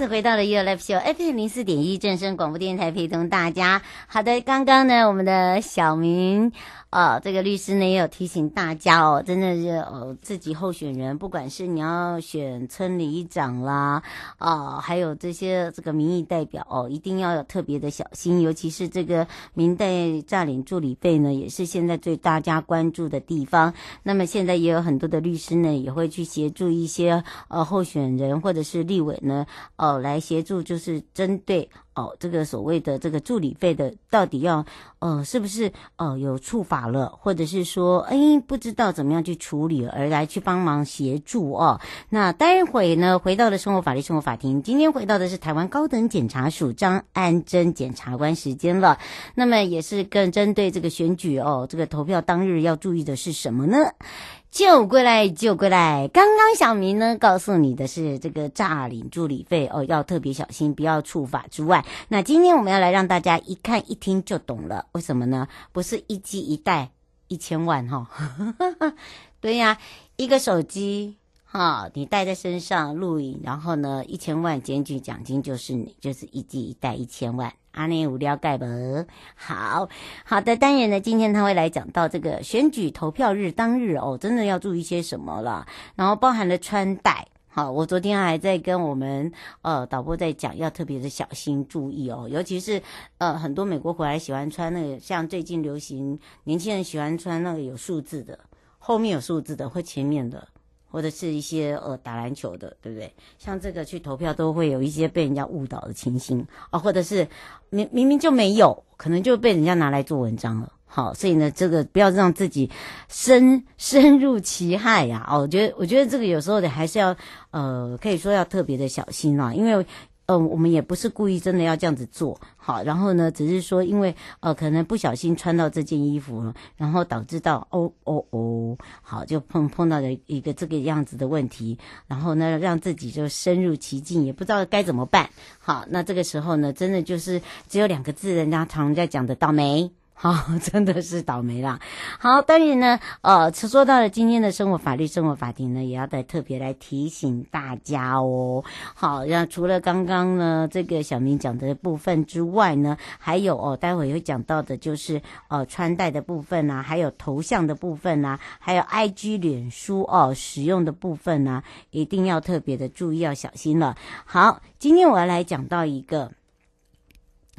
次回到了 YOYO Live Show FM 零四点一正声广播电台，陪同大家。好的，刚刚呢，我们的小明。啊，这个律师呢也有提醒大家哦，真的是哦，自己候选人，不管是你要选村里长啦，啊，还有这些这个民意代表哦，一定要有特别的小心，尤其是这个民代诈领助理费呢，也是现在最大家关注的地方。那么现在也有很多的律师呢，也会去协助一些呃候选人或者是立委呢，呃来协助，就是针对。哦，这个所谓的这个助理费的，到底要呃是不是呃有触法了，或者是说哎不知道怎么样去处理而来去帮忙协助哦？那待会呢，回到了生活法律生活法庭，今天回到的是台湾高等检察署张安贞检察官时间了。那么也是更针对这个选举哦，这个投票当日要注意的是什么呢？就归来，就归来。刚刚小明呢告诉你的是这个诈领助理费哦，要特别小心，不要触法之外。那今天我们要来让大家一看一听就懂了，为什么呢？不是一机一代一千万哈、哦，对呀，一个手机哈、你带在身上录影，然后呢一千万检举奖金就是你，就是一机一代一千万。阿内无聊盖不？好好的，当然呢，今天他会来讲到这个选举投票日当日哦，真的要注意些什么了。然后包含了穿戴，好，我昨天还在跟我们呃导播在讲，要特别的小心注意哦，尤其是呃很多美国回来喜欢穿那个，像最近流行年轻人喜欢穿那个有数字的，后面有数字的或前面的。或者是一些呃打篮球的，对不对？像这个去投票都会有一些被人家误导的情形啊，或者是明明明就没有，可能就被人家拿来做文章了。好，所以呢，这个不要让自己深 深入其害呀。哦，我觉得我觉得这个有时候的还是要呃，可以说要特别的小心啦，因为。呃，我们也不是故意真的要这样子做，好，然后呢，只是说因为呃，可能不小心穿到这件衣服了，然后导致到哦哦哦，好，就碰碰到了一个这个样子的问题，然后呢，让自己就深入其境，也不知道该怎么办，好，那这个时候呢，真的就是只有两个字，人家常在讲的倒霉。好、哦，真的是倒霉啦。好，当然呢，呃，说到了今天的生活法律生活法庭呢，也要再特别来提醒大家哦。好，那除了刚刚呢这个小明讲的部分之外呢，还有哦，待会会讲到的就是呃穿戴的部分啊，还有头像的部分啊，还有 IG 脸书哦使用的部分啊，一定要特别的注意，要小心了。好，今天我要来讲到一个。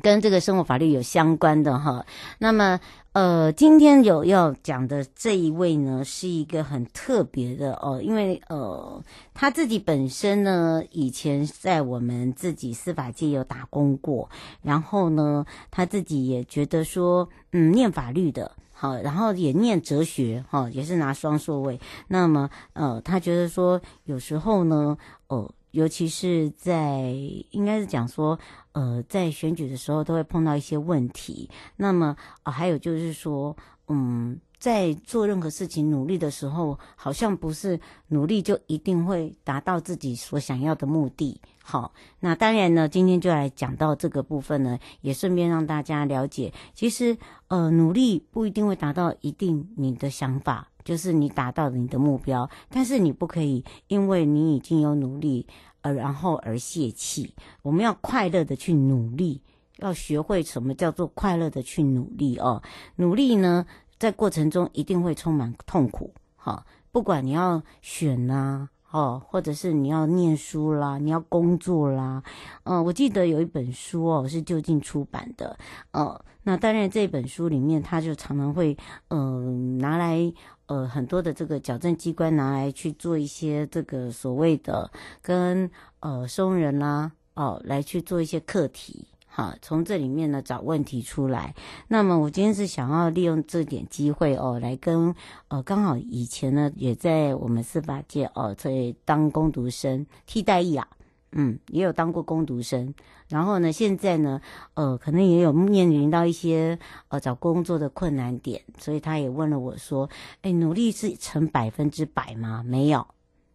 跟这个生活法律有相关的哈，那么呃，今天有要讲的这一位呢，是一个很特别的哦，因为呃，他自己本身呢，以前在我们自己司法界有打工过，然后呢，他自己也觉得说，嗯，念法律的，好，然后也念哲学，哈，也是拿双硕位，那么呃，他觉得说，有时候呢，哦。尤其是在应该是讲说，呃，在选举的时候都会碰到一些问题。那么、呃，还有就是说，嗯，在做任何事情努力的时候，好像不是努力就一定会达到自己所想要的目的。好，那当然呢，今天就来讲到这个部分呢，也顺便让大家了解，其实呃，努力不一定会达到一定你的想法，就是你达到你的目标，但是你不可以因为你已经有努力，呃，然后而泄气。我们要快乐的去努力，要学会什么叫做快乐的去努力哦。努力呢，在过程中一定会充满痛苦，哈，不管你要选呐，哦，或者是你要念书啦，你要工作啦，嗯，我记得有一本书哦，是就近出版的，呃，那当然这本书里面，他就常常会，嗯，拿来，呃，很多的这个矫正机关拿来去做一些这个所谓的跟呃收容人啦，哦，来去做一些课题。好，从这里面呢找问题出来。那么我今天是想要利用这点机会哦，来跟呃刚好以前呢也在我们司法界哦，在当工读生替代役啊，嗯，也有当过工读生。然后呢，现在呢，呃，可能也有面临到一些呃找工作的困难点，所以他也问了我说：“哎，努力是成百分之百吗？没有，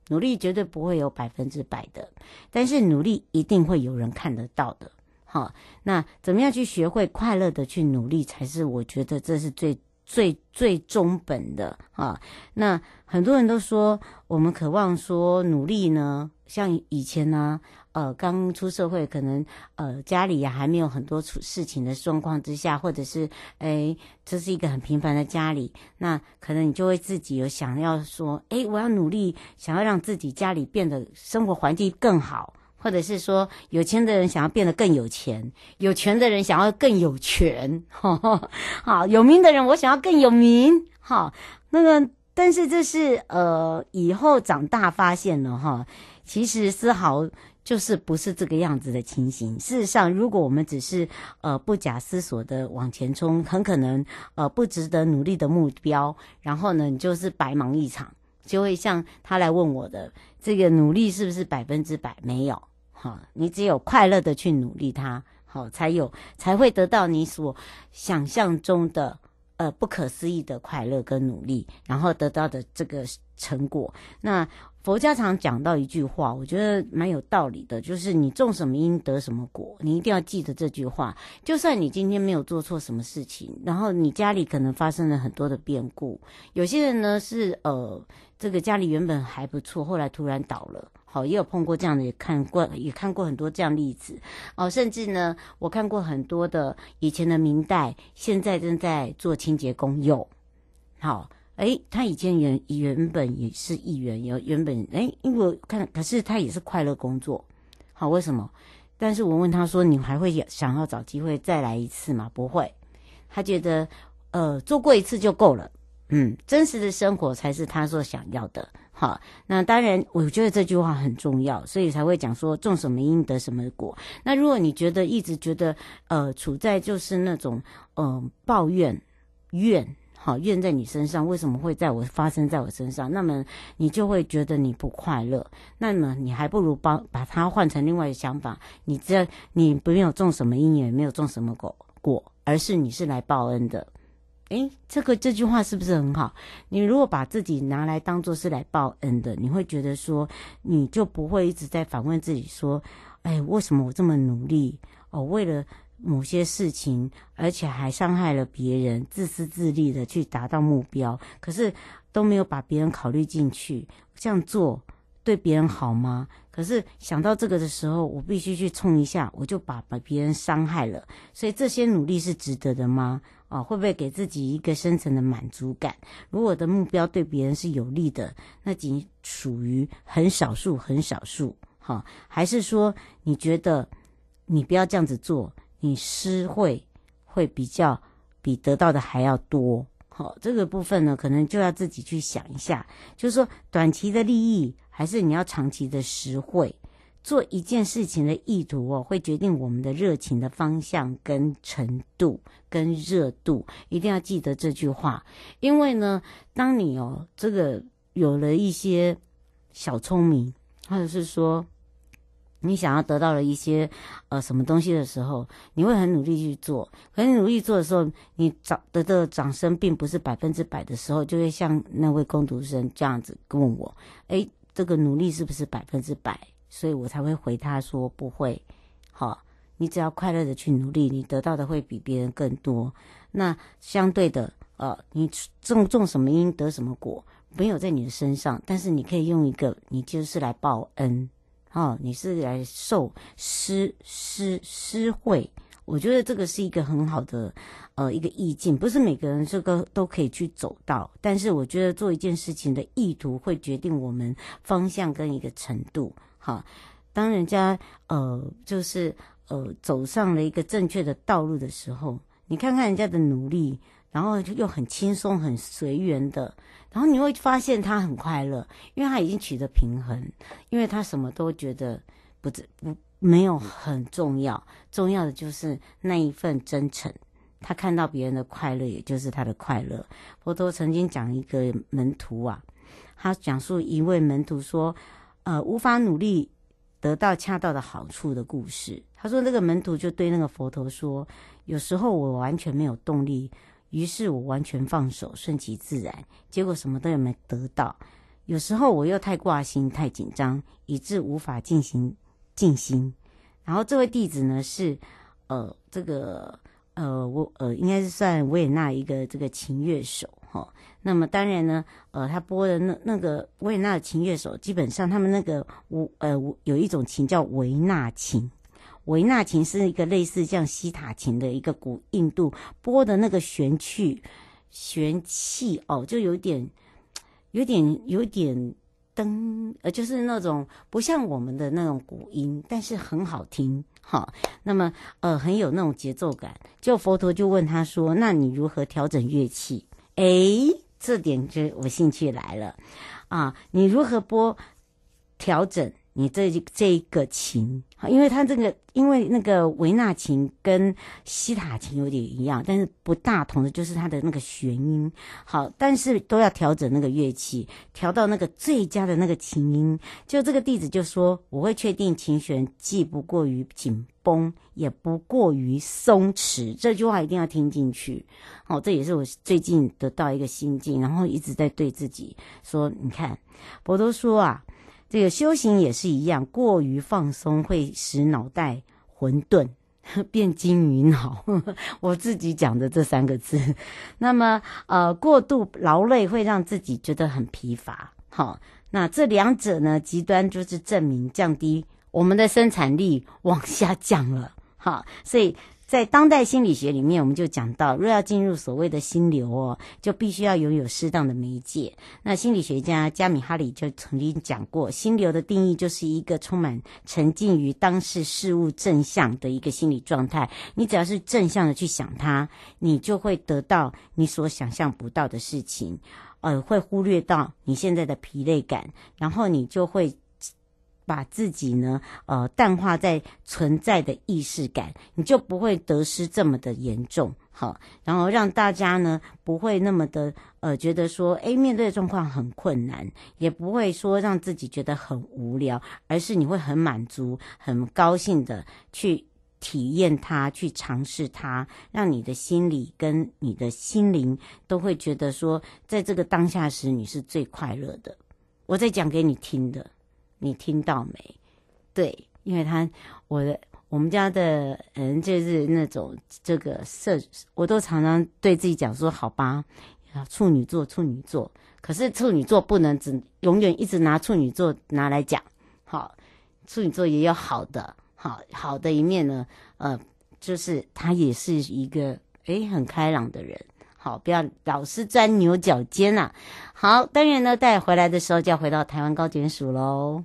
努力绝对不会有百分之百的，但是努力一定会有人看得到的。”好，那怎么样去学会快乐的去努力，才是我觉得这是最最最中本的啊。那很多人都说，我们渴望说努力呢，像以前呢，呃，刚出社会，可能呃家里呀还没有很多出事情的状况之下，或者是诶这是一个很平凡的家里，那可能你就会自己有想要说，诶我要努力，想要让自己家里变得生活环境更好。或者是说，有钱的人想要变得更有钱，有权的人想要更有权，哈哈，好，有名的人我想要更有名，好，那个，但是这是呃，以后长大发现了哈，其实丝毫就是不是这个样子的情形。事实上，如果我们只是呃不假思索的往前冲，很可能呃不值得努力的目标，然后呢，你就是白忙一场，就会像他来问我的这个努力是不是百分之百没有。好，你只有快乐的去努力它，好，才有才会得到你所想象中的呃不可思议的快乐跟努力，然后得到的这个成果。那佛家常讲到一句话，我觉得蛮有道理的，就是你种什么因得什么果，你一定要记得这句话。就算你今天没有做错什么事情，然后你家里可能发生了很多的变故，有些人呢是呃这个家里原本还不错，后来突然倒了。哦，也有碰过这样的，也看过，也看过很多这样例子。哦，甚至呢，我看过很多的以前的明代，现在正在做清洁工。有，好，诶，他以前原原本也是议员，有原本诶，因为看，可是他也是快乐工作。好，为什么？但是我问他说：“你还会想要找机会再来一次吗？”不会，他觉得呃，做过一次就够了。嗯，真实的生活才是他所想要的。好，那当然，我觉得这句话很重要，所以才会讲说种什么因得什么果。那如果你觉得一直觉得呃处在就是那种嗯、抱怨怨，好怨在你身上，为什么会在我发生在我身上？那么你就会觉得你不快乐。那么你还不如帮把它换成另外一个想法，你只要你没有种什么因，也没有种什么果果，而是你是来报恩的。诶，这个这句话是不是很好？你如果把自己拿来当做是来报恩的，你会觉得说，你就不会一直在反问自己说，哎，为什么我这么努力？哦，为了某些事情，而且还伤害了别人，自私自利的去达到目标，可是都没有把别人考虑进去，这样做对别人好吗？可是想到这个的时候，我必须去冲一下，我就把把别人伤害了，所以这些努力是值得的吗？啊，会不会给自己一个深层的满足感？如果的目标对别人是有利的，那仅属于很少数、很少数。哈，还是说你觉得你不要这样子做，你失会会比较比得到的还要多？好，这个部分呢，可能就要自己去想一下，就是说短期的利益，还是你要长期的实惠？做一件事情的意图哦，会决定我们的热情的方向跟程度跟热度，一定要记得这句话。因为呢，当你哦这个有了一些小聪明，或者是说你想要得到了一些呃什么东西的时候，你会很努力去做。可是你努力做的时候，你找得的掌声并不是百分之百的时候，就会像那位工读生这样子问我：“诶，这个努力是不是百分之百？”所以我才会回他说：“不会。”好，你只要快乐的去努力，你得到的会比别人更多。那相对的，呃，你种种什么因得什么果，没有在你的身上，但是你可以用一个，你就是来报恩。哦，你是来受施施施惠，我觉得这个是一个很好的呃一个意境，不是每个人这个都可以去走到，但是我觉得做一件事情的意图会决定我们方向跟一个程度。哈，当人家呃就是呃走上了一个正确的道路的时候，你看看人家的努力，然后就又很轻松很随缘的。然后你会发现他很快乐，因为他已经取得平衡，因为他什么都觉得不不没有很重要，重要的就是那一份真诚。他看到别人的快乐，也就是他的快乐。佛陀曾经讲一个门徒啊，他讲述一位门徒说，呃，无法努力得到恰到的好处的故事。他说那个门徒就对那个佛陀说，有时候我完全没有动力。于是我完全放手，顺其自然，结果什么都没得到。有时候我又太挂心、太紧张，以致无法进行静心。然后这位弟子呢，是呃这个呃我呃应该是算维也纳一个这个琴乐手哈、哦。那么当然呢，呃他播的那那个维也纳的琴乐手，基本上他们那个我呃有一种琴叫维纳琴。维纳琴是一个类似像西塔琴的一个古印度拨的那个弦器，弦器哦，就有点，有点，有点噔，呃，就是那种不像我们的那种古音，但是很好听，哈、那么，呃，很有那种节奏感。就佛陀就问他说：“那你如何调整乐器？”诶，这点就我兴趣来了啊！你如何播调整？你这这一个琴，因为它这个，因为那个维纳琴跟西塔琴有点一样，但是不大同的就是它的那个弦音。好，但是都要调整那个乐器，调到那个最佳的那个琴音。就这个弟子就说，我会确定琴弦既不过于紧绷，也不过于松弛。这句话一定要听进去。好，这也是我最近得到一个心境，然后一直在对自己说，你看，佛陀说啊。这个修行也是一样，过于放松会使脑袋混沌，变金鱼脑。我自己讲的这三个字。那么，呃，过度劳累会让自己觉得很疲乏。好，那这两者呢，极端就是证明降低我们的生产力往下降了。好，所以。在当代心理学里面，我们就讲到，若要进入所谓的心流哦，就必须要拥有适当的媒介。那心理学家加米哈里就曾经讲过，心流的定义就是一个充满沉浸于当事事物正向的一个心理状态。你只要是正向的去想它，你就会得到你所想象不到的事情，呃，会忽略到你现在的疲累感，然后你就会。把自己呢，呃，淡化在存在的意识感，你就不会得失这么的严重，好，然后让大家呢不会那么的，呃，觉得说，诶，面对的状况很困难，也不会说让自己觉得很无聊，而是你会很满足、很高兴的去体验它，去尝试它，让你的心里跟你的心灵都会觉得说，在这个当下时你是最快乐的。我在讲给你听的。你听到没？对，因为他我的我们家的人就是那种这个设，我都常常对自己讲说：“好吧，处女座，处女座。”可是处女座不能只永远一直拿处女座拿来讲。好，处女座也有好的，好好的一面呢。呃，就是他也是一个诶很开朗的人。好，不要老是钻牛角尖呐、啊。好，当然呢，带回来的时候就要回到台湾高检署喽。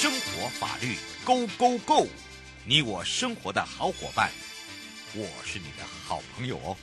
生活法律 Go Go Go，你我生活的好伙伴，我是你的好朋友哦。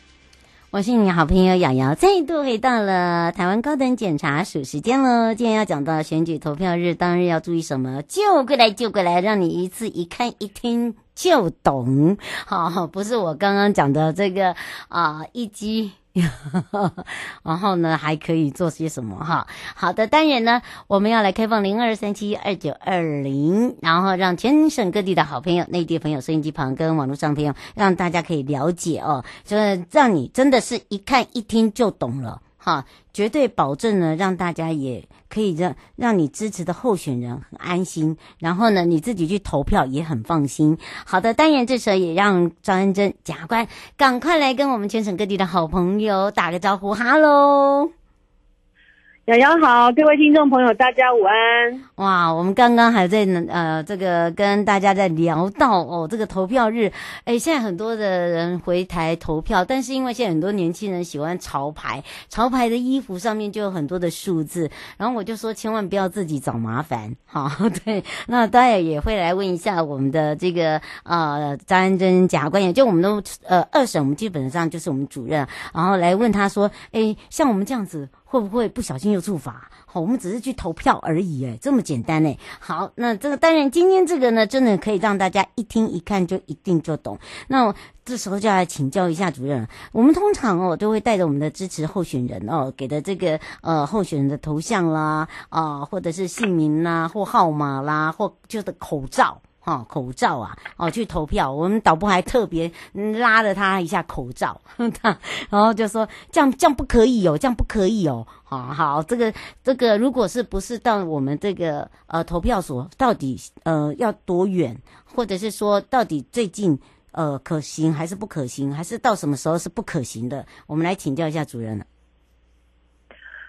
我是你好朋友瑶瑶，再度回到了台湾高等检察署时间喽。今天要讲到选举投票日当日要注意什么？就过来就过来，让你一次一看一听就懂。好，不是我刚刚讲的这个啊、一击。然后呢，还可以做些什么哈？好的，当然呢，我们要来开放零二三七二九二零，然后让全省各地的好朋友、内地朋友、收音机旁跟网络上朋友，让大家可以了解哦，就是让你真的是一看一听就懂了。哈，绝对保证呢，让大家也可以让让你支持的候选人很安心，然后呢，你自己去投票也很放心。好的，当然这时候也让张恩珍检察官赶快来跟我们全省各地的好朋友打个招呼，哈喽。洋洋好，各位听众朋友，大家午安。哇，我们刚刚还在呃，这个跟大家在聊到哦，这个投票日，哎，现在很多的人回台投票，但是因为现在很多年轻人喜欢潮牌，潮牌的衣服上面就有很多的数字，然后我就说千万不要自己找麻烦，好，对，那当然也会来问一下我们的这个呃张安珍检察官，员就我们的呃二审，我们基本上就是我们主任，然后来问他说，哎，像我们这样子。会不会不小心又触法？好，我们只是去投票而已，哎，这么简单呢。好，那这个当然，今天这个呢，真的可以让大家一听一看就一定就懂。那这时候就要请教一下主任，我们通常哦都会带着我们的支持候选人哦给的这个呃候选人的头像啦啊、或者是姓名啦，或号码啦，或就是口罩。哦，口罩啊，哦，去投票，我们导播还特别拉了他一下口罩，他然后就说这样这样不可以哦，这样不可以哦，好好，这个这个，如果是不是到我们这个呃投票所，到底呃要多远，或者是说到底最近呃可行还是不可行，还是到什么时候是不可行的？我们来请教一下主任了。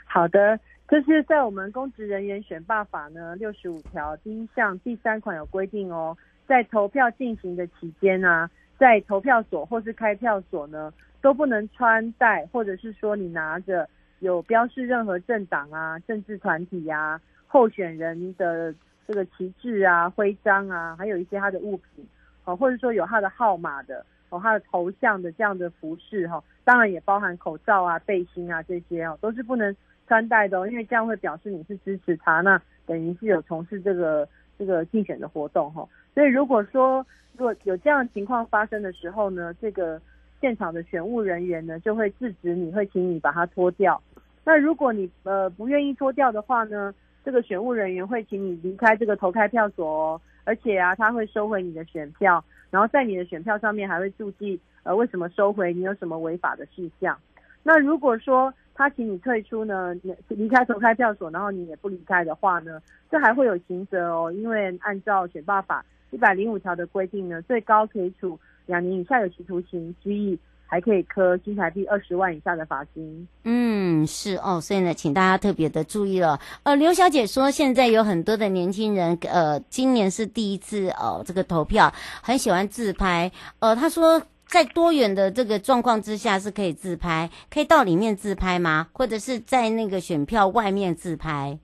好的。这是在我们公职人员选罢法呢六十五条第一项第三款有规定哦，在投票进行的期间啊，在投票所或是开票所呢，都不能穿戴或者是说你拿着有标示任何政党啊、政治团体啊、候选人的这个旗帜啊、徽章啊，还有一些他的物品哦，或者说有他的号码的哦、他的头像的这样的服饰哈，当然也包含口罩啊、背心啊这些哦，都是不能。穿戴的，因为这样会表示你是支持他，那等于是有从事这个这个竞选的活动哈。所以如果说如果有这样情况发生的时候呢，这个现场的选务人员呢就会制止你，会请你把它脱掉。那如果你呃不愿意脱掉的话呢，这个选务人员会请你离开这个投开票所哦，而且啊他会收回你的选票，然后在你的选票上面还会注记呃为什么收回，你有什么违法的事项。那如果说他请你退出呢，离开投开票所，然后你也不离开的话呢，这还会有刑责哦。因为按照选罢法一百零五条的规定呢，最高可以处两年以下有期徒刑、拘役，还可以科新台币二十万以下的罚金。嗯，是哦，所以呢，请大家特别的注意了。呃，刘小姐说，现在有很多的年轻人，呃，今年是第一次哦，这个投票很喜欢自拍。呃，她说。在多远的这个状况之下是可以自拍？可以到里面自拍吗？或者是在那个选票外面自拍？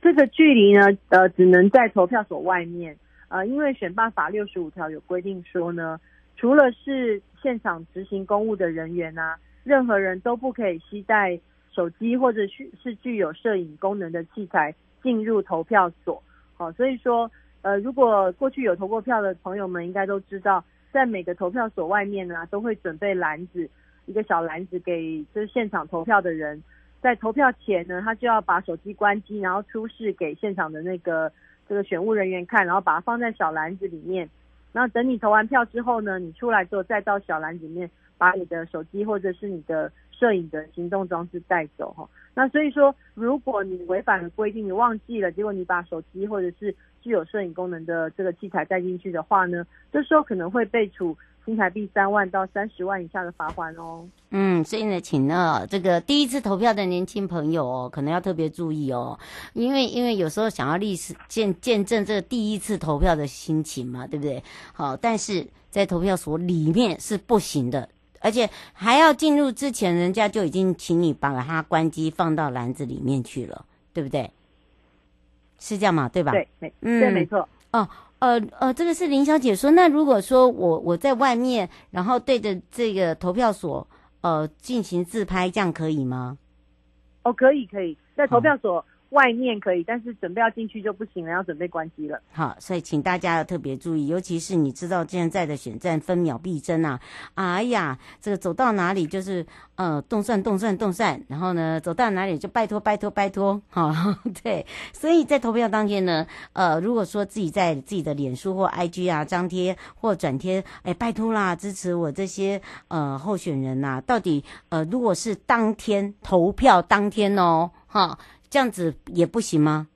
这个距离呢，呃，只能在投票所外面。呃，因为选办法六十五条有规定说呢，除了是现场执行公务的人员啊，任何人都不可以携带手机或者是是具有摄影功能的器材进入投票所。好，所以说，呃，如果过去有投过票的朋友们，应该都知道。在每个投票所外面呢，都会准备篮子，一个小篮子给就是现场投票的人。在投票前呢，他就要把手机关机，然后出示给现场的那个这个选务人员看，然后把它放在小篮子里面。然后等你投完票之后呢，你出来之后再到小篮子里面把你的手机或者是你的摄影的行动装置带走哈。那所以说，如果你违反了规定，你忘记了，结果你把手机或者是具有摄影功能的这个器材带进去的话呢，这时候可能会被处新台币三万到三十万以下的罚锾哦。嗯，所以呢，请呢这个第一次投票的年轻朋友哦，可能要特别注意哦，因为因为有时候想要历史见见证这个第一次投票的心情嘛，对不对？好，但是在投票所里面是不行的，而且还要进入之前，人家就已经请你把它关机放到篮子里面去了，对不对？是这样嘛？对吧？对，没，嗯，对，没错。哦，呃呃，这个是林小姐说，那如果说我我在外面，然后对着这个投票所呃进行自拍，这样可以吗？哦，可以可以，在投票所。外面可以，但是准备要进去就不行了，要准备关机了。好，所以请大家要特别注意，尤其是你知道现在的选战分秒必争啊！哎呀，这个走到哪里就是呃动算动算动算，然后呢走到哪里就拜托拜托拜托，哈、哦，对。所以在投票当天呢，呃，如果说自己在自己的脸书或 IG 啊张贴或转贴，哎，拜托啦，支持我这些呃候选人呐、啊，到底呃如果是当天投票当天哦，哈、这样子也不行吗？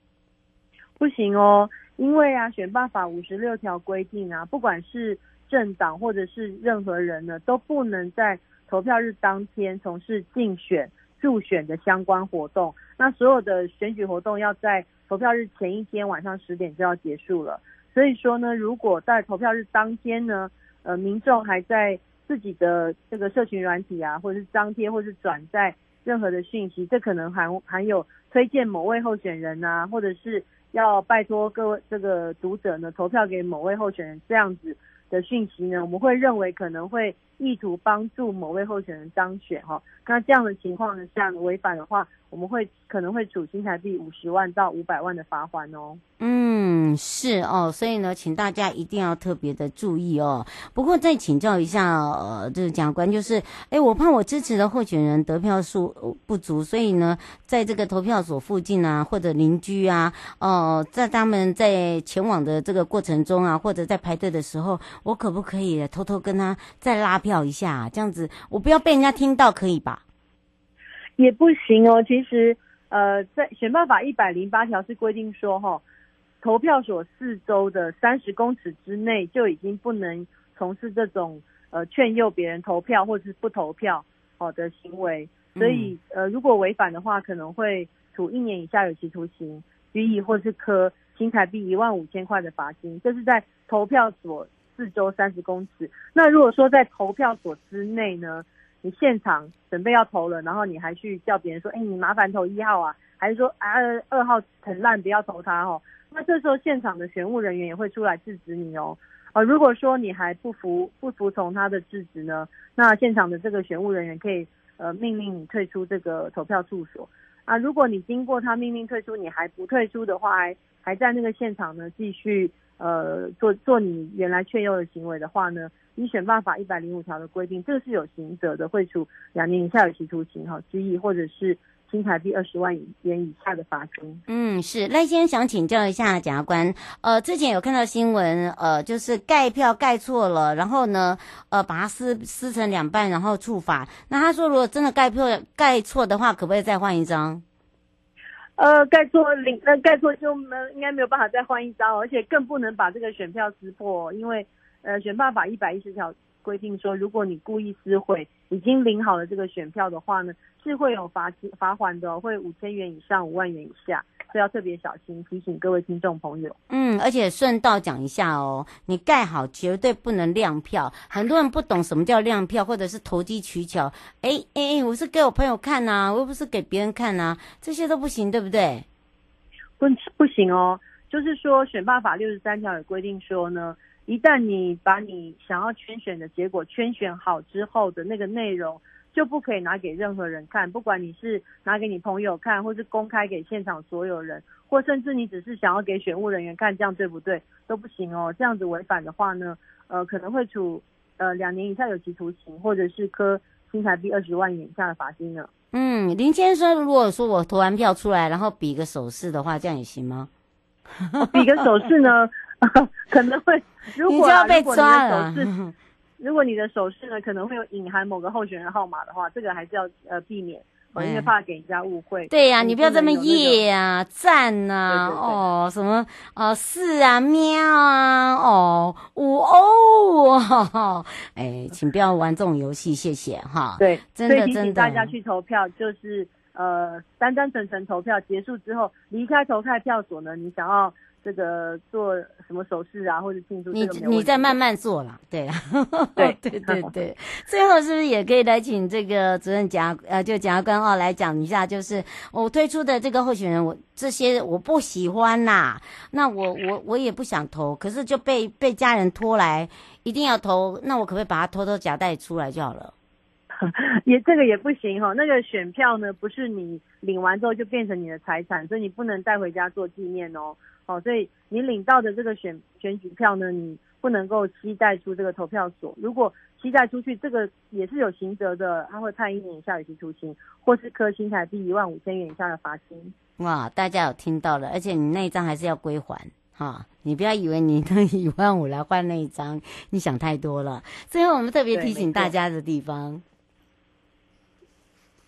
不行哦，因为啊，选办法五十六条规定啊，不管是政党或者是任何人呢，都不能在投票日当天从事竞选、助选的相关活动。那所有的选举活动要在投票日前一天晚上十点就要结束了。所以说呢，如果在投票日当天呢，呃，民众还在自己的这个社群软体啊，或者是张贴，或者是转载任何的讯息，这可能含含有。推荐某位候选人啊，或者是要拜托各位这个读者呢投票给某位候选人这样子的讯息呢，我们会认为可能会意图帮助某位候选人当选哈。那这样的情况呢，这样违反的话，我们会可能会处新台币五十万到五百万的罚款哦。嗯，是哦，所以呢，请大家一定要特别的注意哦。不过再请教一下，呃，这个检察官就是，哎，我怕我支持的候选人得票数不足，所以呢，在这个投票所附近啊，或者邻居啊，哦、在他们在前往的这个过程中啊，或者在排队的时候，我可不可以偷偷跟他再拉票一下？这样子，我不要被人家听到，可以吧？也不行哦。其实，呃，在选办法一百零八条是规定说，哈。投票所四周的三十公尺之内就已经不能从事这种呃劝诱别人投票或者是不投票好的行为，所以呃如果违反的话，可能会处一年以下有期徒刑、拘役或是科新台币一万五千块的罚金。这是在投票所四周三十公尺。那如果说在投票所之内呢，你现场准备要投了，然后你还去叫别人说，哎，你麻烦投一号啊，还是说啊二号很烂，不要投他哦。那这时候现场的选务人员也会出来制止你哦，呃，如果说你还不服不服从他的制止呢，那现场的这个选务人员可以呃命令你退出这个投票处所啊。如果你经过他命令退出，你还不退出的话，还还在那个现场呢继续呃做做你原来劝诱的行为的话呢，依选办法一百零五条的规定，这个是有刑责的，会处两年以下有期徒刑哈，拘役或者是。新台币二十万元以下的罚金。嗯，是赖先生想请教一下检察官，呃，之前有看到新闻，呃，就是盖票盖错了，然后呢，呃，把它撕撕成两半，然后处罚。那他说，如果真的盖票盖错的话，可不可以再换一张？呃，盖错领，那，盖错就没应该没有办法再换一张，而且更不能把这个选票撕破，因为呃，选罢法一百一十条规定说，如果你故意撕毁已经领好了这个选票的话呢，是会有罚金罚款的，会五千元以上五万元以下，所以要特别小心。提醒各位听众朋友。嗯，而且顺道讲一下哦，你盖好绝对不能亮票。很多人不懂什么叫亮票，或者是投机取巧。哎哎，我是给我朋友看呐、啊，我又不是给别人看呐、啊，这些都不行，对不对？不不行哦，就是说选罢法六十三条有规定说呢。一旦你把你想要圈选的结果圈选好之后的那个内容，就不可以拿给任何人看，不管你是拿给你朋友看，或是公开给现场所有人，或甚至你只是想要给选务人员看，这样对不对？都不行哦。这样子违反的话呢，呃，可能会处呃两年以下有期徒刑，或者是科新台币二十万元以下的罚金呢。嗯，林先生，如果说我投完票出来，然后比个手势的话，这样也行吗？比个手势呢？可能会，如果、啊、如果你的手势，如果你的手势呢，可能会有隐含某个候选人号码的话，这个还是要呃避免，因为怕给人家误会。对呀、啊，你不要这么耶啊，赞呐、啊，哦，什么哦，是啊，喵啊，哦，五哦，哎，请不要玩这种游戏，谢谢哈。对，真的真的，请大家去投票，就是呃，单单纯纯投票结束之后离开投开票所呢，你想要。这个做什么手势啊，或者庆祝，你你再慢慢做啦，对啦，对 对对对。最后是不是也可以来请这个主任检呃，就检察官哦来讲一下，就是我推出的这个候选人，我这些我不喜欢呐，那我我我也不想投，可是就被被家人拖来，一定要投，那我可不可以把它偷偷夹带出来就好了？也这个也不行哈，那个选票呢，不是你领完之后就变成你的财产，所以你不能带回家做纪念哦。好，所以你领到的这个选选举票呢，你不能够期待出这个投票所。如果期待出去，这个也是有刑责的，他会判一年以下有期徒刑，或是科新台币一万五千元以下的罚金。哇，大家有听到了，而且你那一张还是要归还哈，你不要以为你那一万五来换那一张，你想太多了。最后我们特别提醒大家的地方，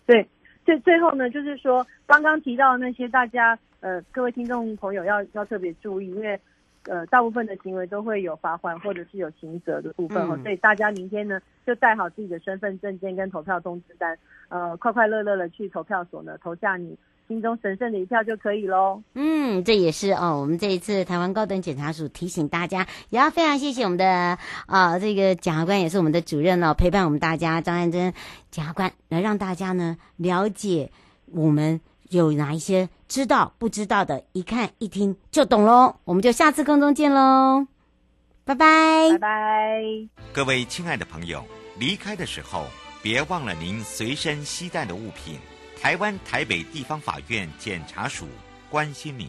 对，最最后呢，就是说刚刚提到的那些大家。呃，各位听众朋友要要特别注意，因为呃，大部分的行为都会有罚款或者是有刑责的部分哦，嗯、所以大家明天呢就带好自己的身份证件跟投票通知单，呃，快快乐乐的去投票所呢投下你心中神圣的一票就可以喽。嗯，这也是哦，我们这一次台湾高等检察署提醒大家，也要非常谢谢我们的啊、呃、这个检察官也是我们的主任哦，陪伴我们大家张安珍检察官来让大家呢了解我们。有哪一些知道不知道的，一看一听就懂喽。我们就下次空中见喽，拜拜拜拜。各位亲爱的朋友，离开的时候别忘了您随身携带的物品。台湾台北地方法院检察署关心您。